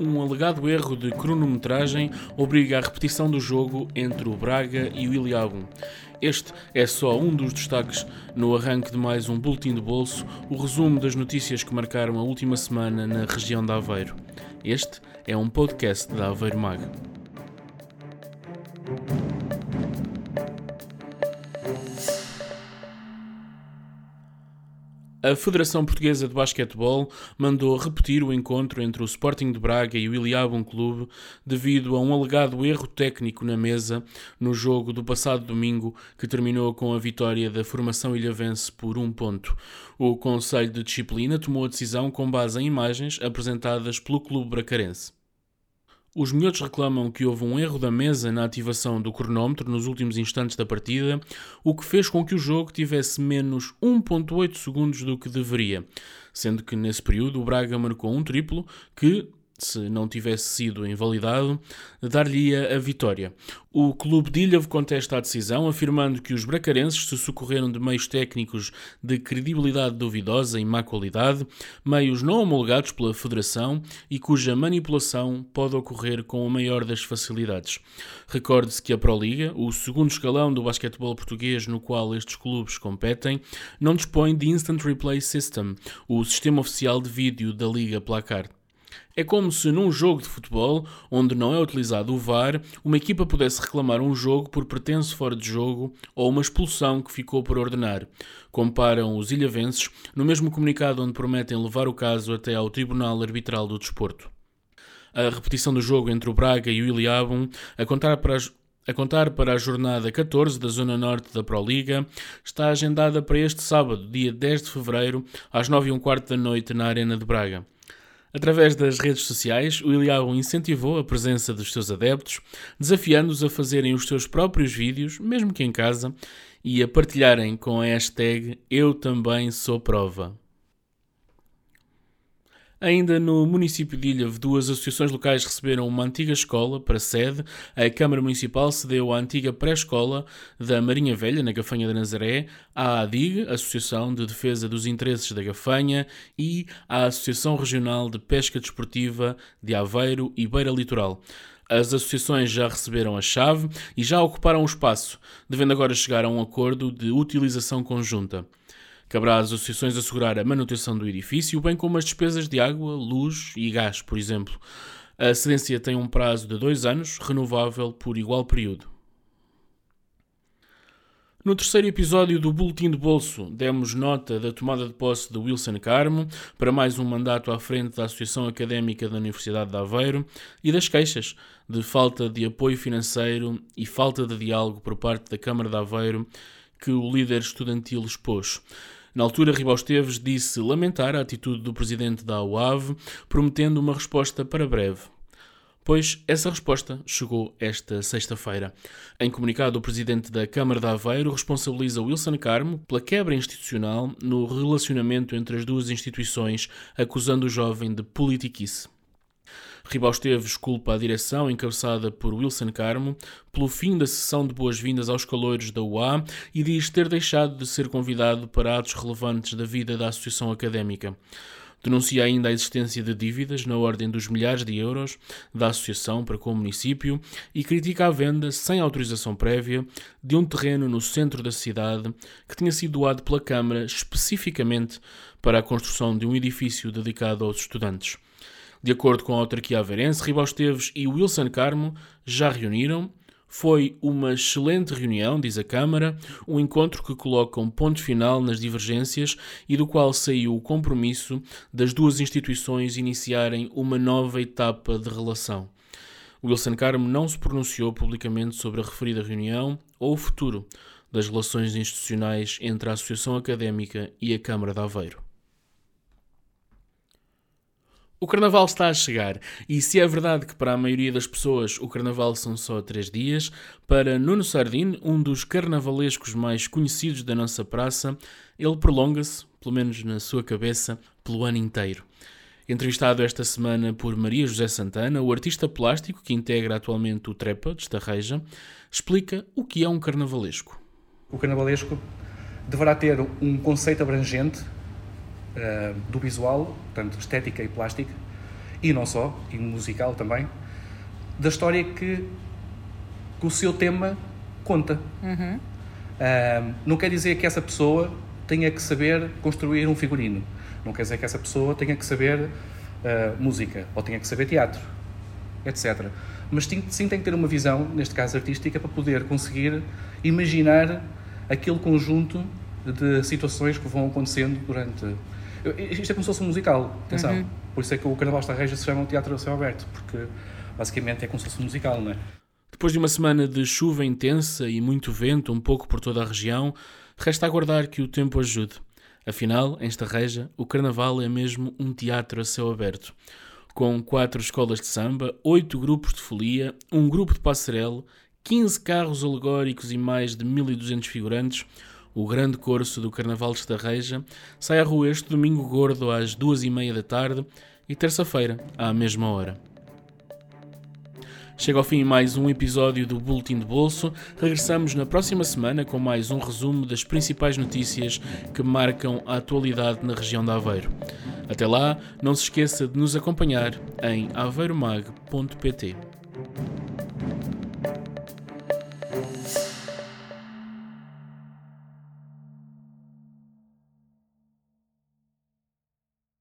um alegado erro de cronometragem obriga a repetição do jogo entre o Braga e o Iliabum. Este é só um dos destaques no arranque de mais um Boletim de Bolso, o resumo das notícias que marcaram a última semana na região de Aveiro. Este é um podcast da Aveiro Mag. A Federação Portuguesa de Basquetebol mandou repetir o encontro entre o Sporting de Braga e o Iliabum Clube devido a um alegado erro técnico na mesa no jogo do passado domingo que terminou com a vitória da formação ilhavense por um ponto. O Conselho de Disciplina tomou a decisão com base em imagens apresentadas pelo clube bracarense. Os miúdos reclamam que houve um erro da mesa na ativação do cronómetro nos últimos instantes da partida, o que fez com que o jogo tivesse menos 1.8 segundos do que deveria, sendo que nesse período o Braga marcou um triplo que, se não tivesse sido invalidado, dar-lhe-ia a vitória. O clube de Ilhavo contesta a decisão, afirmando que os bracarenses se socorreram de meios técnicos de credibilidade duvidosa e má qualidade, meios não homologados pela Federação e cuja manipulação pode ocorrer com a maior das facilidades. Recorde-se que a Proliga, o segundo escalão do basquetebol português no qual estes clubes competem, não dispõe de Instant Replay System, o sistema oficial de vídeo da Liga Placar. É como se num jogo de futebol, onde não é utilizado o VAR, uma equipa pudesse reclamar um jogo por pretenso fora de jogo ou uma expulsão que ficou por ordenar. Comparam os ilhavenses no mesmo comunicado onde prometem levar o caso até ao Tribunal Arbitral do Desporto. A repetição do jogo entre o Braga e o Iliabum, a contar para as a contar para a jornada 14 da Zona Norte da Proliga, está agendada para este sábado, dia 10 de fevereiro, às 9 h quarto da noite, na Arena de Braga. Através das redes sociais, o Iliao incentivou a presença dos seus adeptos, desafiando-os a fazerem os seus próprios vídeos, mesmo que em casa, e a partilharem com a hashtag Eu Também Sou Prova. Ainda no município de Ilhavo, duas associações locais receberam uma antiga escola para sede. A Câmara Municipal cedeu a antiga pré-escola da Marinha Velha, na Gafanha da Nazaré, à ADIG, Associação de Defesa dos Interesses da Gafanha, e à Associação Regional de Pesca Desportiva de Aveiro e Beira Litoral. As associações já receberam a chave e já ocuparam o espaço, devendo agora chegar a um acordo de utilização conjunta. Caberá às associações assegurar a manutenção do edifício, bem como as despesas de água, luz e gás, por exemplo. A cedência tem um prazo de dois anos, renovável por igual período. No terceiro episódio do Boletim de Bolso, demos nota da tomada de posse de Wilson Carmo para mais um mandato à frente da Associação Académica da Universidade de Aveiro e das queixas de falta de apoio financeiro e falta de diálogo por parte da Câmara de Aveiro que o líder estudantil expôs. Na altura, Esteves disse lamentar a atitude do presidente da UAV, prometendo uma resposta para breve. Pois essa resposta chegou esta sexta-feira. Em comunicado, o presidente da Câmara de Aveiro responsabiliza Wilson Carmo pela quebra institucional no relacionamento entre as duas instituições, acusando o jovem de politiquice. Ribau Esteves culpa a direção, encabeçada por Wilson Carmo, pelo fim da sessão de boas-vindas aos calores da UA e diz ter deixado de ser convidado para atos relevantes da vida da associação académica. Denuncia ainda a existência de dívidas na ordem dos milhares de euros da associação para com o município e critica a venda, sem autorização prévia, de um terreno no centro da cidade que tinha sido doado pela Câmara especificamente para a construção de um edifício dedicado aos estudantes. De acordo com a autarquia aveirense, Ribau Esteves e Wilson Carmo já reuniram. Foi uma excelente reunião, diz a Câmara, um encontro que coloca um ponto final nas divergências e do qual saiu o compromisso das duas instituições iniciarem uma nova etapa de relação. Wilson Carmo não se pronunciou publicamente sobre a referida reunião ou o futuro das relações institucionais entre a Associação Académica e a Câmara de Aveiro. O carnaval está a chegar e se é verdade que para a maioria das pessoas o carnaval são só três dias, para Nuno Sardin, um dos carnavalescos mais conhecidos da nossa praça, ele prolonga-se, pelo menos na sua cabeça, pelo ano inteiro. Entrevistado esta semana por Maria José Santana, o artista plástico que integra atualmente o Trepa, de Estarreja, explica o que é um carnavalesco. O carnavalesco deverá ter um conceito abrangente uh, do visual, portanto, estética e plástica, e não só, e musical também, da história que, que o seu tema conta. Uhum. Uh, não quer dizer que essa pessoa tenha que saber construir um figurino. Não quer dizer que essa pessoa tenha que saber uh, música ou tenha que saber teatro, etc. Mas sim, sim tem que ter uma visão, neste caso artística, para poder conseguir imaginar aquele conjunto de situações que vão acontecendo durante. Isto é como se fosse um musical, atenção. Uhum. Por isso é que o Carnaval da Reja se chama Teatro a Céu Aberto, porque basicamente é como se fosse um musical, não é? Depois de uma semana de chuva intensa e muito vento, um pouco por toda a região, resta aguardar que o tempo ajude. Afinal, em Estarreja, o Carnaval é mesmo um teatro a céu aberto. Com quatro escolas de samba, oito grupos de folia, um grupo de passarela, 15 carros alegóricos e mais de 1200 figurantes, o grande corso do Carnaval de Estarreja sai à rua este domingo gordo às duas e meia da tarde e terça-feira à mesma hora. Chega ao fim mais um episódio do Boletim de Bolso. Regressamos na próxima semana com mais um resumo das principais notícias que marcam a atualidade na região de Aveiro. Até lá, não se esqueça de nos acompanhar em aveiromag.pt.